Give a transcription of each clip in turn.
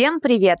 Всем привет!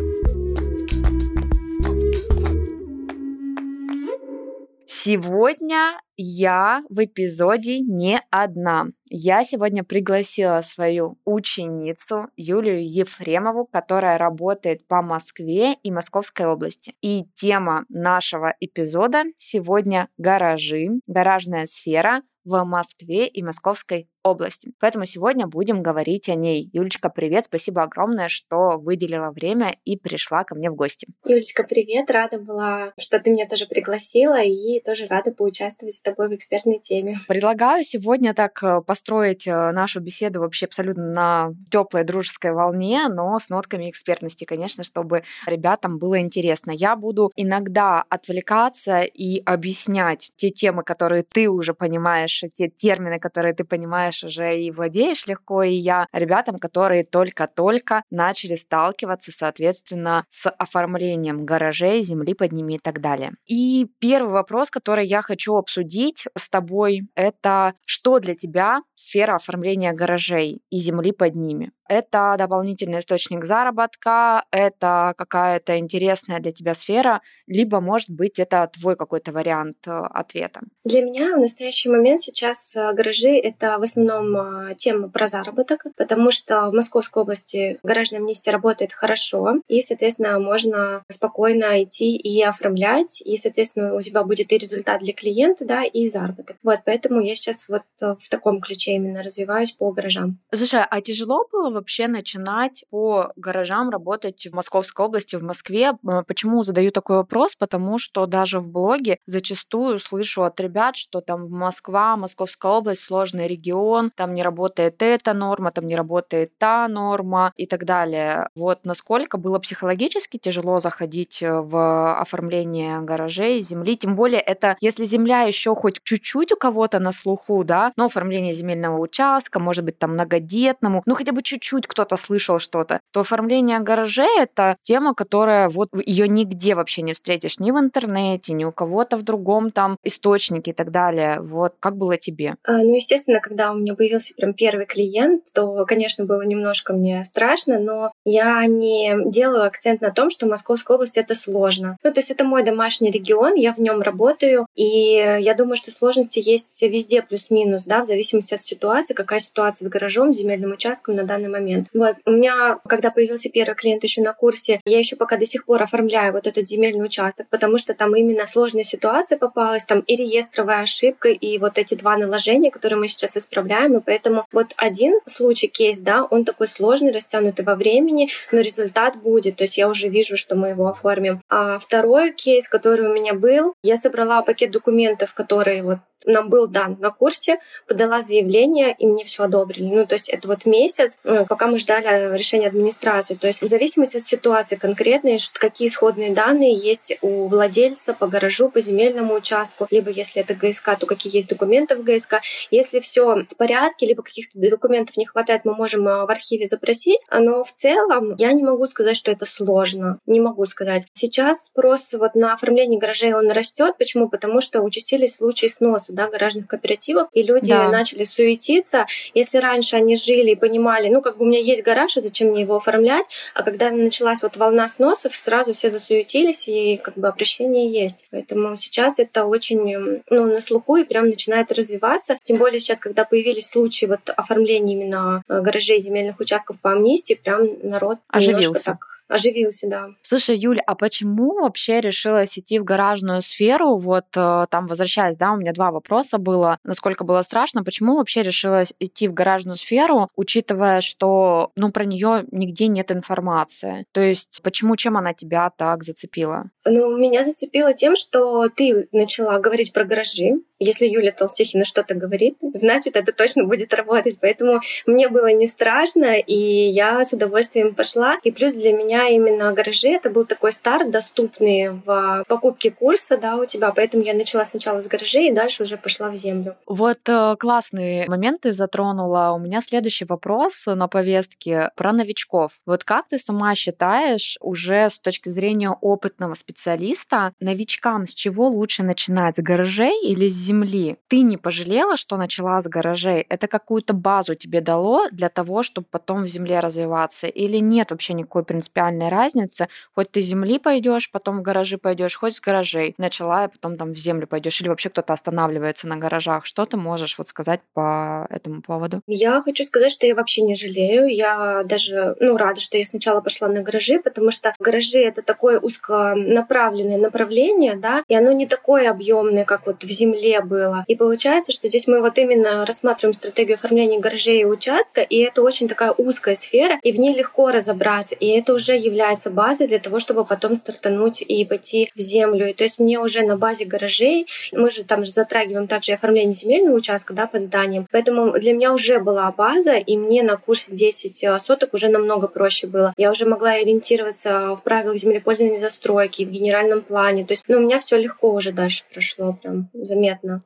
Сегодня я в эпизоде не одна. Я сегодня пригласила свою ученицу Юлию Ефремову, которая работает по Москве и Московской области. И тема нашего эпизода сегодня гаражи, гаражная сфера в Москве и Московской области. Поэтому сегодня будем говорить о ней. Юлечка, привет, спасибо огромное, что выделила время и пришла ко мне в гости. Юлечка, привет, рада была, что ты меня тоже пригласила и тоже рада поучаствовать с тобой в экспертной теме. Предлагаю сегодня так э, построить э, нашу беседу вообще абсолютно на теплой дружеской волне, но с нотками экспертности, конечно, чтобы ребятам было интересно. Я буду иногда отвлекаться и объяснять те темы, которые ты уже понимаешь, те термины, которые ты понимаешь знаешь уже и владеешь легко, и я ребятам, которые только-только начали сталкиваться, соответственно, с оформлением гаражей, земли под ними и так далее. И первый вопрос, который я хочу обсудить с тобой, это что для тебя сфера оформления гаражей и земли под ними? Это дополнительный источник заработка, это какая-то интересная для тебя сфера, либо, может быть, это твой какой-то вариант э, ответа? Для меня в настоящий момент сейчас э, гаражи — это в основном э, тема про заработок, потому что в Московской области гаражная амнистия работает хорошо, и, соответственно, можно спокойно идти и оформлять, и, соответственно, у тебя будет и результат для клиента, да, и заработок. Вот, поэтому я сейчас вот в таком ключе именно развиваюсь по гаражам. Слушай, а тяжело было вообще начинать по гаражам работать в Московской области, в Москве? Э, почему задаю такой вопрос? Потому что даже в блоге зачастую слышу от ребят, что там Москва, Московская область, сложный регион, там не работает эта норма, там не работает та норма и так далее. Вот насколько было психологически тяжело заходить э, в оформление гаражей, земли, тем более это, если земля еще хоть чуть-чуть у кого-то на слуху, да, но оформление земельного участка, может быть, там многодетному, ну хотя бы чуть-чуть чуть кто-то слышал что-то, то оформление гаражей — это тема, которая вот ее нигде вообще не встретишь, ни в интернете, ни у кого-то в другом там источнике и так далее. Вот как было тебе? А, ну, естественно, когда у меня появился прям первый клиент, то, конечно, было немножко мне страшно, но я не делаю акцент на том, что Московская область — это сложно. Ну, то есть это мой домашний регион, я в нем работаю, и я думаю, что сложности есть везде плюс-минус, да, в зависимости от ситуации, какая ситуация с гаражом, земельным участком на данный момент момент. Вот. У меня, когда появился первый клиент еще на курсе, я еще пока до сих пор оформляю вот этот земельный участок, потому что там именно сложная ситуация попалась, там и реестровая ошибка, и вот эти два наложения, которые мы сейчас исправляем, и поэтому вот один случай, кейс, да, он такой сложный, растянутый во времени, но результат будет, то есть я уже вижу, что мы его оформим. А второй кейс, который у меня был, я собрала пакет документов, которые вот нам был дан на курсе, подала заявление, и мне все одобрили. Ну, то есть это вот месяц, ну, пока мы ждали решения администрации. То есть в зависимости от ситуации конкретной, какие исходные данные есть у владельца по гаражу, по земельному участку, либо если это ГСК, то какие есть документы в ГСК. Если все в порядке, либо каких-то документов не хватает, мы можем э, в архиве запросить. Но в целом я не могу сказать, что это сложно. Не могу сказать. Сейчас спрос вот на оформление гаражей он растет. Почему? Потому что участились случаи сноса да, гаражных кооперативов, и люди да. начали суетиться. Если раньше они жили и понимали, ну, как бы у меня есть гараж, а зачем мне его оформлять? А когда началась вот волна сносов, сразу все засуетились, и как бы обращение есть. Поэтому сейчас это очень ну, на слуху и прям начинает развиваться. Тем более сейчас, когда появились случаи вот оформления именно э, гаражей земельных участков по амнистии, прям народ оживился. так оживился, да. Слушай, Юль, а почему вообще решилась идти в гаражную сферу? Вот э, там, возвращаясь, да, у меня два вопроса было. Насколько было страшно, почему вообще решилась идти в гаражную сферу, учитывая, что, ну, про нее нигде нет информации? То есть, почему, чем она тебя так зацепила? Ну, меня зацепило тем, что ты начала говорить про гаражи, если Юля Толстихина что-то говорит, значит, это точно будет работать. Поэтому мне было не страшно, и я с удовольствием пошла. И плюс для меня именно гаражи — это был такой старт, доступный в покупке курса да, у тебя. Поэтому я начала сначала с гаражей, и дальше уже пошла в землю. Вот э, классные моменты затронула. У меня следующий вопрос на повестке про новичков. Вот как ты сама считаешь, уже с точки зрения опытного специалиста, новичкам с чего лучше начинать? С гаражей или с земли. Ты не пожалела, что начала с гаражей? Это какую-то базу тебе дало для того, чтобы потом в земле развиваться? Или нет вообще никакой принципиальной разницы? Хоть ты с земли пойдешь, потом в гаражи пойдешь, хоть с гаражей начала, и потом там в землю пойдешь, или вообще кто-то останавливается на гаражах. Что ты можешь вот сказать по этому поводу? Я хочу сказать, что я вообще не жалею. Я даже ну, рада, что я сначала пошла на гаражи, потому что гаражи это такое узконаправленное направление, да, и оно не такое объемное, как вот в земле было. И получается, что здесь мы вот именно рассматриваем стратегию оформления гаражей и участка, и это очень такая узкая сфера, и в ней легко разобраться, и это уже является базой для того, чтобы потом стартануть и пойти в землю. И то есть мне уже на базе гаражей, мы же там же затрагиваем также оформление земельного участка, да, под зданием, поэтому для меня уже была база, и мне на курсе 10 э, соток уже намного проще было. Я уже могла ориентироваться в правилах землепользования застройки, в генеральном плане, то есть ну, у меня все легко уже дальше прошло, прям заметно.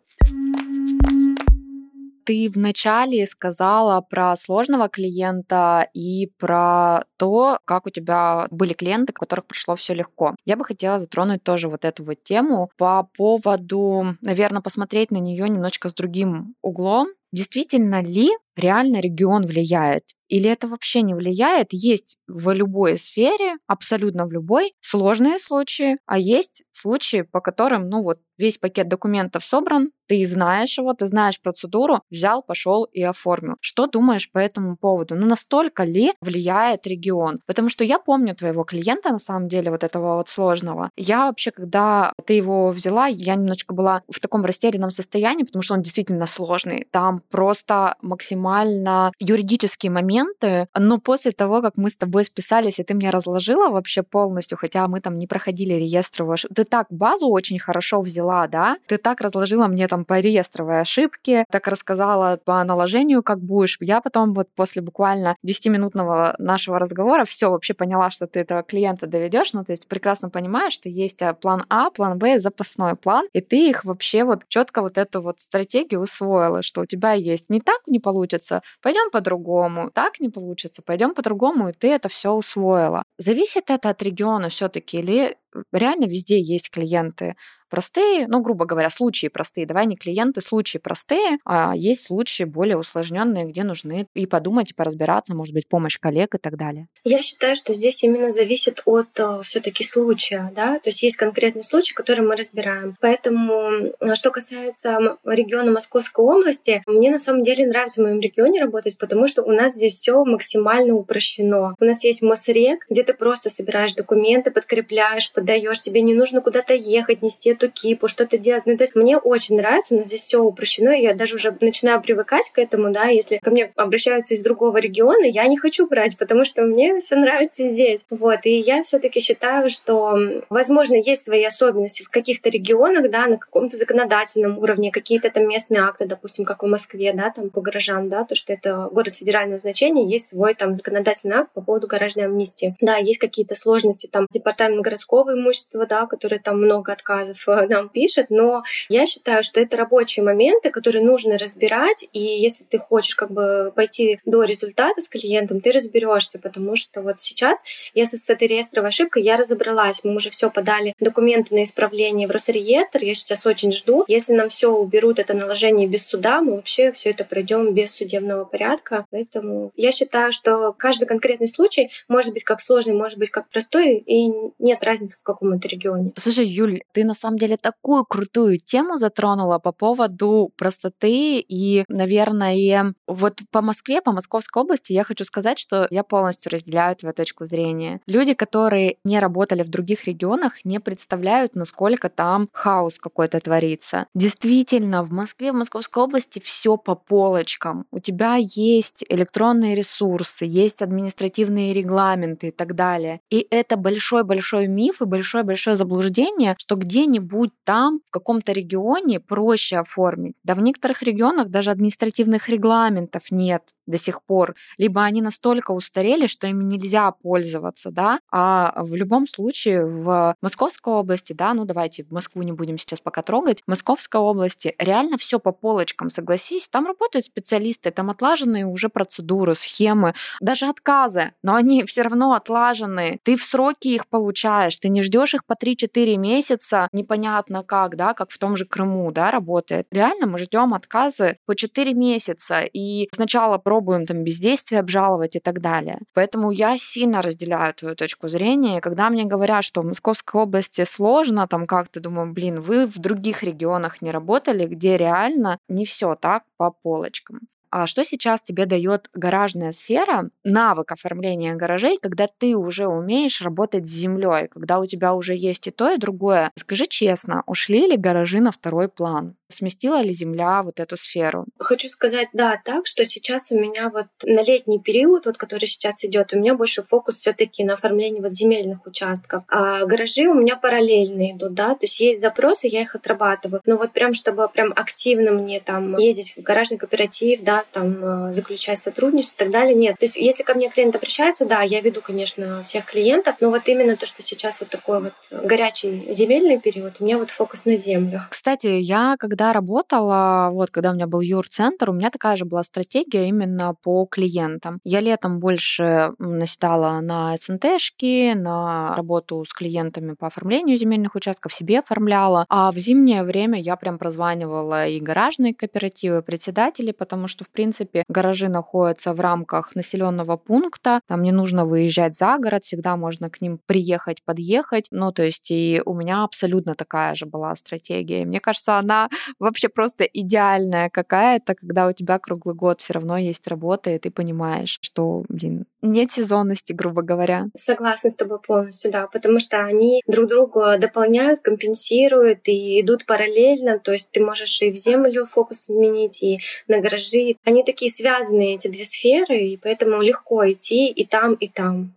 Ты вначале сказала про сложного клиента и про то, как у тебя были клиенты, у которых прошло все легко. Я бы хотела затронуть тоже вот эту вот тему по поводу, наверное, посмотреть на нее немножечко с другим углом. Действительно ли реально регион влияет? Или это вообще не влияет? Есть в любой сфере, абсолютно в любой, сложные случаи, а есть случаи, по которым, ну вот, весь пакет документов собран, ты знаешь его, ты знаешь процедуру, взял, пошел и оформил. Что думаешь по этому поводу? Ну, настолько ли влияет регион? Потому что я помню твоего клиента, на самом деле, вот этого вот сложного. Я вообще, когда ты его взяла, я немножечко была в таком растерянном состоянии, потому что он действительно сложный. Там просто максимально юридические моменты, но после того, как мы с тобой списались, и ты мне разложила вообще полностью, хотя мы там не проходили реестры ваш, ты так базу очень хорошо взяла, да? Ты так разложила мне там по реестровой ошибке, так рассказала по наложению, как будешь. Я потом вот после буквально 10-минутного нашего разговора все вообще поняла, что ты этого клиента доведешь, ну то есть прекрасно понимаешь, что есть а, план А, план Б, запасной план, и ты их вообще вот четко вот эту вот стратегию усвоила, что у тебя есть не так не получится, пойдем по-другому, так не получится, пойдем по-другому, и ты это все усвоила. Зависит это от региона все-таки или реально везде есть клиенты простые, ну, грубо говоря, случаи простые. Давай не клиенты, случаи простые, а есть случаи более усложненные, где нужны и подумать, и поразбираться, может быть, помощь коллег и так далее. Я считаю, что здесь именно зависит от э, все-таки случая, да, то есть есть конкретный случай, который мы разбираем. Поэтому, что касается региона Московской области, мне на самом деле нравится в моем регионе работать, потому что у нас здесь все максимально упрощено. У нас есть МОСРЕК, где ты просто собираешь документы, подкрепляешь, подаешь, тебе не нужно куда-то ехать, нести эту кипу, что-то делать. Ну, то есть мне очень нравится, но здесь все упрощено, и я даже уже начинаю привыкать к этому, да, если ко мне обращаются из другого региона, я не хочу брать, потому что мне все нравится здесь. Вот, и я все-таки считаю, что, возможно, есть свои особенности в каких-то регионах, да, на каком-то законодательном уровне, какие-то там местные акты, допустим, как в Москве, да, там по гаражам, да, то, что это город федерального значения, есть свой там законодательный акт по поводу гаражной амнистии. Да, есть какие-то сложности, там, департамент городского имущества, да, который там много отказов Э, нам пишет, но я считаю, что это рабочие моменты, которые нужно разбирать, и если ты хочешь как бы пойти до результата с клиентом, ты разберешься, потому что вот сейчас, если с этой реестровой ошибкой я разобралась, мы уже все подали документы на исправление в Росреестр, я сейчас очень жду. Если нам все уберут это наложение без суда, мы вообще все это пройдем без судебного порядка. Поэтому я считаю, что каждый конкретный случай может быть как сложный, может быть как простой, и нет разницы, в каком-то регионе. Слушай, Юль, ты на самом деле такую крутую тему затронула по поводу простоты и, наверное, вот по Москве, по Московской области я хочу сказать, что я полностью разделяю твою точку зрения. Люди, которые не работали в других регионах, не представляют, насколько там хаос какой-то творится. Действительно, в Москве, в Московской области все по полочкам. У тебя есть электронные ресурсы, есть административные регламенты и так далее. И это большой-большой миф и большое-большое заблуждение, что где-нибудь там, в каком-то регионе проще оформить. Да в некоторых регионах даже административных регламентов нет до сих пор, либо они настолько устарели, что ими нельзя пользоваться, да, а в любом случае в Московской области, да, ну давайте Москву не будем сейчас пока трогать, в Московской области реально все по полочкам, согласись, там работают специалисты, там отлаженные уже процедуры, схемы, даже отказы, но они все равно отлажены, ты в сроки их получаешь, ты не ждешь их по 3-4 месяца, непонятно как, да, как в том же Крыму, да, работает. Реально мы ждем отказы по 4 месяца, и сначала про пробуем там бездействие обжаловать и так далее. Поэтому я сильно разделяю твою точку зрения. Когда мне говорят, что в Московской области сложно, там как-то думаю, блин, вы в других регионах не работали, где реально не все так по полочкам. А что сейчас тебе дает гаражная сфера, навык оформления гаражей, когда ты уже умеешь работать с землей, когда у тебя уже есть и то, и другое? Скажи честно, ушли ли гаражи на второй план? Сместила ли Земля вот эту сферу? Хочу сказать, да, так, что сейчас у меня вот на летний период, вот который сейчас идет, у меня больше фокус все таки на оформлении вот земельных участков. А гаражи у меня параллельно идут, да, то есть есть запросы, я их отрабатываю. Но вот прям, чтобы прям активно мне там ездить в гаражный кооператив, да, там э, заключать сотрудничество и так далее, нет. То есть если ко мне клиент обращается, да, я веду, конечно, всех клиентов, но вот именно то, что сейчас вот такой вот горячий земельный период, у меня вот фокус на землю. Кстати, я когда когда работала, вот когда у меня был юр-центр, у меня такая же была стратегия именно по клиентам. Я летом больше наседала на СНТшки, на работу с клиентами по оформлению земельных участков, себе оформляла. А в зимнее время я прям прозванивала и гаражные кооперативы, председатели, потому что, в принципе, гаражи находятся в рамках населенного пункта, там не нужно выезжать за город, всегда можно к ним приехать, подъехать. Ну, то есть и у меня абсолютно такая же была стратегия. Мне кажется, она вообще просто идеальная какая-то, когда у тебя круглый год все равно есть работа, и ты понимаешь, что, блин, нет сезонности, грубо говоря. Согласна с тобой полностью, да, потому что они друг друга дополняют, компенсируют и идут параллельно, то есть ты можешь и в землю фокус сменить, и на гаражи. Они такие связанные, эти две сферы, и поэтому легко идти и там, и там.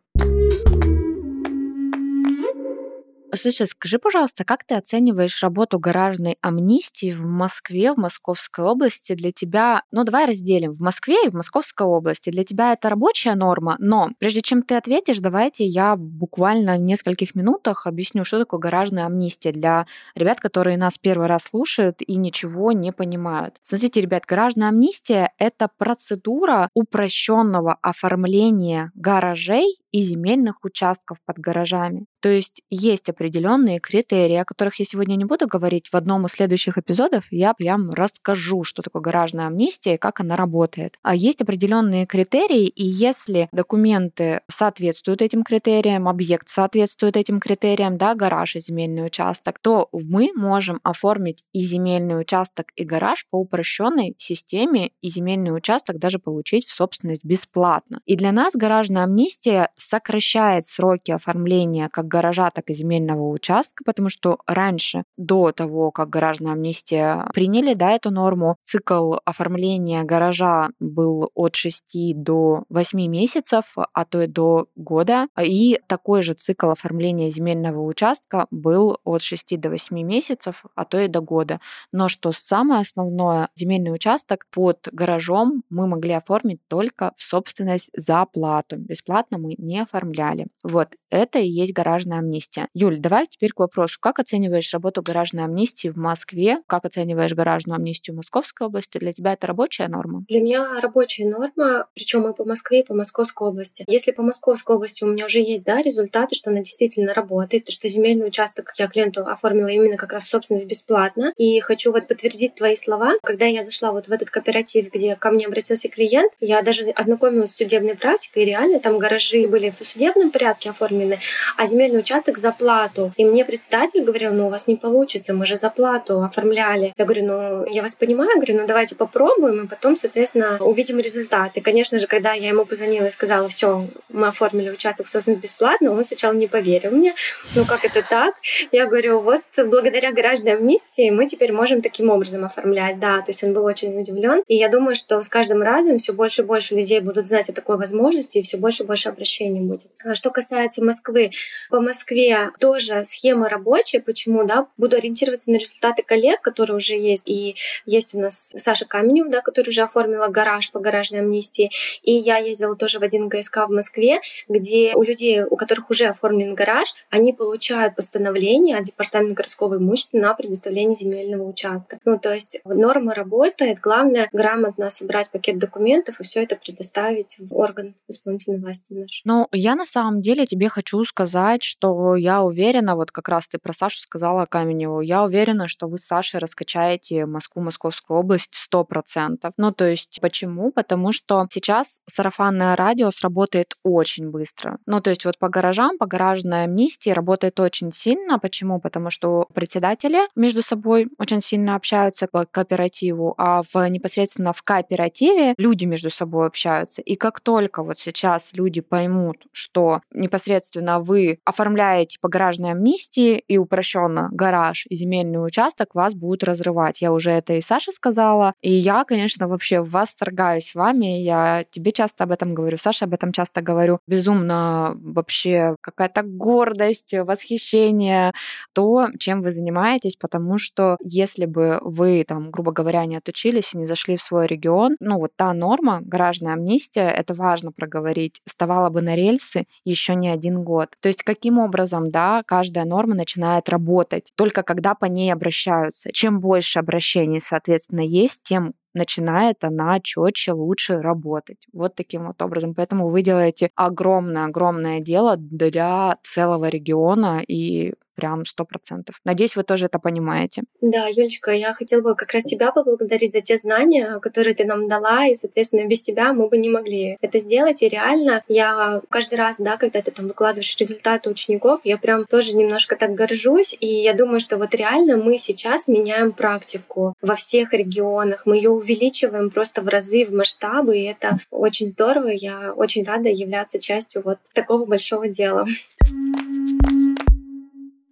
Слушай, скажи, пожалуйста, как ты оцениваешь работу гаражной амнистии в Москве, в Московской области? Для тебя, ну давай разделим, в Москве и в Московской области. Для тебя это рабочая норма, но прежде чем ты ответишь, давайте я буквально в нескольких минутах объясню, что такое гаражная амнистия для ребят, которые нас первый раз слушают и ничего не понимают. Смотрите, ребят, гаражная амнистия — это процедура упрощенного оформления гаражей и земельных участков под гаражами. То есть есть определенные критерии, о которых я сегодня не буду говорить. В одном из следующих эпизодов я прям расскажу, что такое гаражная амнистия и как она работает. А есть определенные критерии, и если документы соответствуют этим критериям, объект соответствует этим критериям, да, гараж и земельный участок, то мы можем оформить и земельный участок, и гараж по упрощенной системе, и земельный участок даже получить в собственность бесплатно. И для нас гаражная амнистия сокращает сроки оформления как гаража, так и земельного участка, потому что раньше, до того, как гаражная амнистия приняли да, эту норму, цикл оформления гаража был от 6 до 8 месяцев, а то и до года. И такой же цикл оформления земельного участка был от 6 до 8 месяцев, а то и до года. Но что самое основное, земельный участок под гаражом мы могли оформить только в собственность за плату. Бесплатно мы не оформляли. Вот, это и есть гаражная амнистия. Юль, давай теперь к вопросу. Как оцениваешь работу гаражной амнистии в Москве? Как оцениваешь гаражную амнистию Московской области? Для тебя это рабочая норма? Для меня рабочая норма, причем и по Москве, и по Московской области. Если по Московской области у меня уже есть да, результаты, что она действительно работает, что земельный участок я клиенту оформила именно как раз собственность бесплатно. И хочу вот подтвердить твои слова. Когда я зашла вот в этот кооператив, где ко мне обратился клиент, я даже ознакомилась с судебной практикой, и реально там гаражи были были в судебном порядке оформлены, а земельный участок за плату. И мне председатель говорил, ну у вас не получится, мы же за плату оформляли. Я говорю, ну я вас понимаю, говорю, ну давайте попробуем, и потом, соответственно, увидим результаты. Конечно же, когда я ему позвонила и сказала, все, мы оформили участок, собственно, бесплатно, он сначала не поверил мне. Ну как это так? Я говорю, вот благодаря гаражной амнистии мы теперь можем таким образом оформлять. Да, то есть он был очень удивлен. И я думаю, что с каждым разом все больше и больше людей будут знать о такой возможности, и все больше и больше обращений будет. А что касается Москвы, по Москве тоже схема рабочая. Почему, да? Буду ориентироваться на результаты коллег, которые уже есть. И есть у нас Саша Каменев, да, который уже оформила гараж по гаражной амнистии. И я ездила тоже в один ГСК в Москве, где у людей, у которых уже оформлен гараж, они получают постановление от Департамента городского имущества на предоставление земельного участка. Ну, то есть норма работает. Главное грамотно собрать пакет документов и все это предоставить в орган исполнительной власти наш. Ну, я на самом деле тебе хочу сказать, что я уверена, вот как раз ты про Сашу сказала Каменеву, я уверена, что вы с Сашей раскачаете Москву, Московскую область сто процентов. Ну, то есть почему? Потому что сейчас сарафанное радио сработает очень быстро. Ну, то есть вот по гаражам, по гаражной амнистии работает очень сильно. Почему? Потому что председатели между собой очень сильно общаются по кооперативу, а в непосредственно в кооперативе люди между собой общаются. И как только вот сейчас люди поймут, что непосредственно вы оформляете по гаражной амнистии и упрощенно гараж и земельный участок, вас будут разрывать. Я уже это и Саше сказала. И я, конечно, вообще восторгаюсь вами. Я тебе часто об этом говорю, Саше об этом часто говорю. Безумно вообще какая-то гордость, восхищение то, чем вы занимаетесь, потому что если бы вы, там, грубо говоря, не отучились и не зашли в свой регион, ну вот та норма, гаражная амнистия, это важно проговорить, вставала бы на рельсы еще не один год. То есть каким образом, да, каждая норма начинает работать, только когда по ней обращаются. Чем больше обращений, соответственно, есть, тем начинает она четче, лучше работать. Вот таким вот образом. Поэтому вы делаете огромное-огромное дело для целого региона и прям сто процентов. Надеюсь, вы тоже это понимаете. Да, Юлечка, я хотела бы как раз тебя поблагодарить за те знания, которые ты нам дала, и, соответственно, без тебя мы бы не могли это сделать. И реально, я каждый раз, да, когда ты там выкладываешь результаты учеников, я прям тоже немножко так горжусь, и я думаю, что вот реально мы сейчас меняем практику во всех регионах, мы ее увеличиваем просто в разы, в масштабы, и это очень здорово. Я очень рада являться частью вот такого большого дела.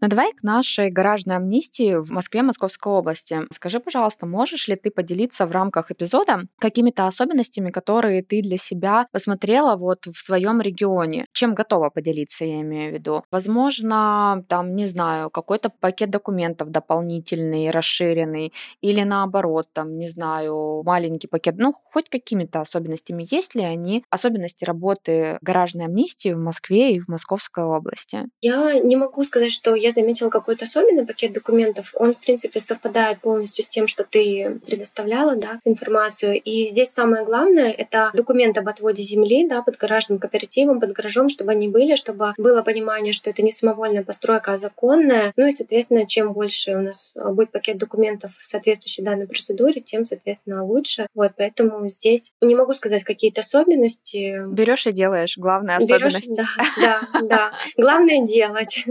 Ну давай к нашей гаражной амнистии в Москве, Московской области. Скажи, пожалуйста, можешь ли ты поделиться в рамках эпизода какими-то особенностями, которые ты для себя посмотрела вот в своем регионе? Чем готова поделиться, я имею в виду? Возможно, там, не знаю, какой-то пакет документов дополнительный, расширенный, или наоборот, там, не знаю, маленький пакет. Ну, хоть какими-то особенностями. Есть ли они особенности работы гаражной амнистии в Москве и в Московской области? Я не могу сказать, что я заметила какой-то особенный пакет документов. Он, в принципе, совпадает полностью с тем, что ты предоставляла, да, информацию. И здесь самое главное — это документ об отводе земли, да, под гаражным кооперативом, под гаражом, чтобы они были, чтобы было понимание, что это не самовольная постройка, а законная. Ну и, соответственно, чем больше у нас будет пакет документов, соответствующий данной процедуре, тем, соответственно, лучше. Вот, поэтому здесь не могу сказать какие-то особенности. Берешь и делаешь, главная особенность. Берешь, да, да, да. Главное делать.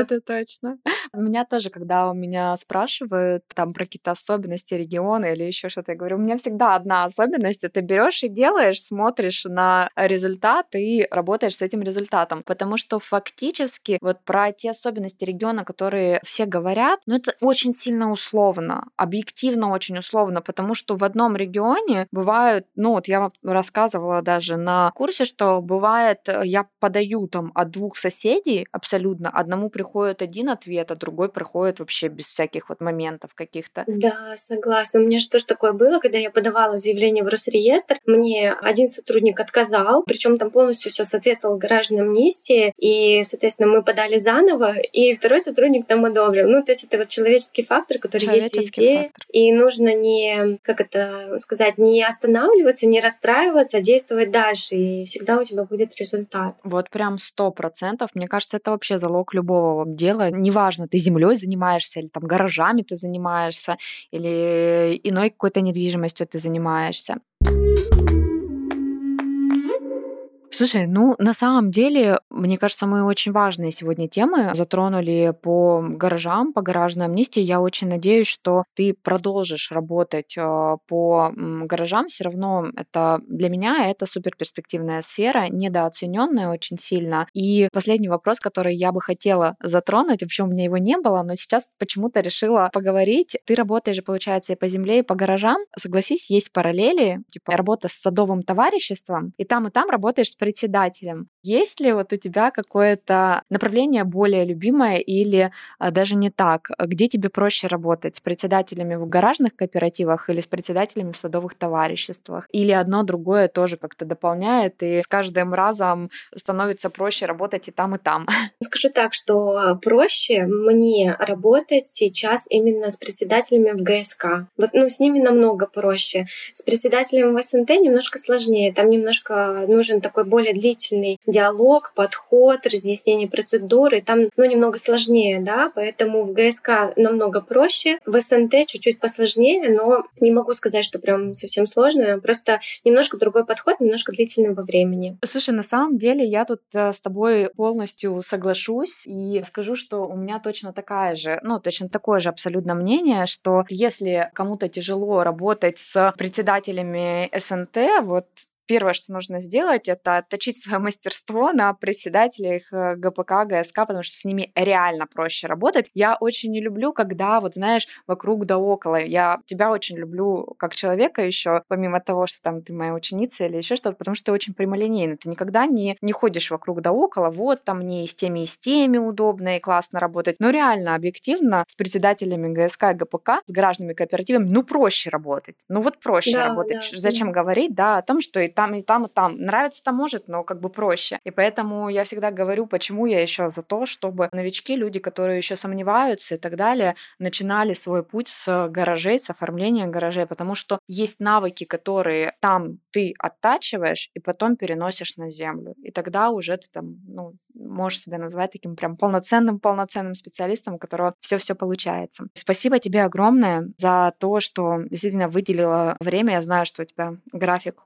Это точно. У меня тоже, когда у меня спрашивают там про какие-то особенности региона или еще что-то, я говорю, у меня всегда одна особенность, это берешь и делаешь, смотришь на результат и работаешь с этим результатом. Потому что фактически вот про те особенности региона, которые все говорят, ну это очень сильно условно, объективно очень условно, потому что в одном регионе бывают, ну вот я вам рассказывала даже на курсе, что бывает, э, я подаю там от двух соседей абсолютно, одному приходит приходит один ответ, а другой приходит вообще без всяких вот моментов каких-то. Да, согласна. У меня же тоже такое было, когда я подавала заявление в Росреестр, мне один сотрудник отказал, причем там полностью все соответствовало гаражной амнистии, и, соответственно, мы подали заново, и второй сотрудник там одобрил. Ну, то есть это вот человеческий фактор, который есть везде, фактор. и нужно не, как это сказать, не останавливаться, не расстраиваться, а действовать дальше, и всегда у тебя будет результат. Вот прям сто процентов. Мне кажется, это вообще залог любого дела. Неважно, ты землей занимаешься, или там гаражами ты занимаешься, или иной какой-то недвижимостью ты занимаешься. Слушай, ну на самом деле, мне кажется, мы очень важные сегодня темы затронули по гаражам, по гаражной амнистии. Я очень надеюсь, что ты продолжишь работать э, по гаражам. Все равно это для меня это супер перспективная сфера, недооцененная очень сильно. И последний вопрос, который я бы хотела затронуть, вообще у меня его не было, но сейчас почему-то решила поговорить. Ты работаешь, получается, и по земле, и по гаражам. Согласись, есть параллели, типа работа с садовым товариществом, и там, и там работаешь председателем. Есть ли вот у тебя какое-то направление более любимое или а, даже не так? Где тебе проще работать? С председателями в гаражных кооперативах или с председателями в садовых товариществах? Или одно другое тоже как-то дополняет, и с каждым разом становится проще работать и там, и там? Скажу так, что проще мне работать сейчас именно с председателями в ГСК. Вот, ну, с ними намного проще. С председателем в СНТ немножко сложнее. Там немножко нужен такой более длительный диалог, подход, разъяснение процедуры. Там ну, немного сложнее, да, поэтому в ГСК намного проще. В СНТ чуть-чуть посложнее, но не могу сказать, что прям совсем сложно. Просто немножко другой подход, немножко длительный во времени. Слушай, на самом деле я тут э, с тобой полностью соглашусь и скажу, что у меня точно такая же, ну, точно такое же абсолютно мнение, что если кому-то тяжело работать с председателями СНТ, вот первое, что нужно сделать, это отточить свое мастерство на председателях э, ГПК, ГСК, потому что с ними реально проще работать. Я очень не люблю, когда, вот знаешь, вокруг да около. Я тебя очень люблю как человека еще, помимо того, что там ты моя ученица или еще что-то, потому что ты очень прямолинейный. Ты никогда не, не ходишь вокруг да около, вот там мне и с теми, и с теми удобно и классно работать. Но реально, объективно, с председателями ГСК и ГПК, с гражданами кооперативами, ну проще работать. Ну вот проще да, работать. Да, Зачем да. говорить, да, о том, что и там, и там, и там. Нравится-то может, но как бы проще. И поэтому я всегда говорю, почему я еще за то, чтобы новички, люди, которые еще сомневаются и так далее, начинали свой путь с гаражей, с оформления гаражей, потому что есть навыки, которые там ты оттачиваешь и потом переносишь на землю. И тогда уже ты там, ну, можешь себя назвать таким прям полноценным, полноценным специалистом, у которого все-все получается. Спасибо тебе огромное за то, что действительно выделила время. Я знаю, что у тебя график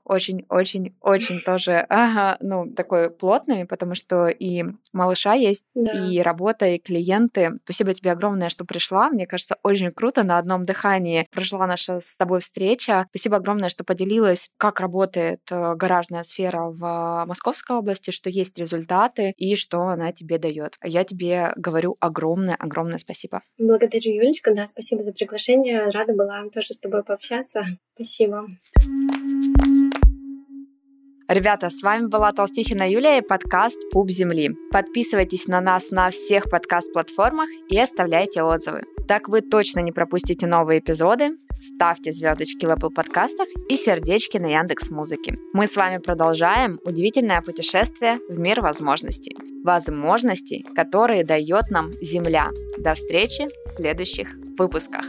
очень-очень-очень тоже, ага, ну, такой плотный, потому что и малыша есть, да. и работа, и клиенты. Спасибо тебе огромное, что пришла. Мне кажется, очень круто на одном дыхании прошла наша с тобой встреча. Спасибо огромное, что поделилась, как работает э, гаражная сфера в Московской области, что есть результаты и что она тебе дает. Я тебе говорю огромное-огромное спасибо. Благодарю, Юлечка. Да, спасибо за приглашение. Рада была тоже с тобой пообщаться. Спасибо. Ребята, с вами была Толстихина Юлия и подкаст «Пуп земли». Подписывайтесь на нас на всех подкаст-платформах и оставляйте отзывы. Так вы точно не пропустите новые эпизоды. Ставьте звездочки в Apple подкастах и сердечки на Яндекс Музыке. Мы с вами продолжаем удивительное путешествие в мир возможностей. Возможностей, которые дает нам Земля. До встречи в следующих выпусках.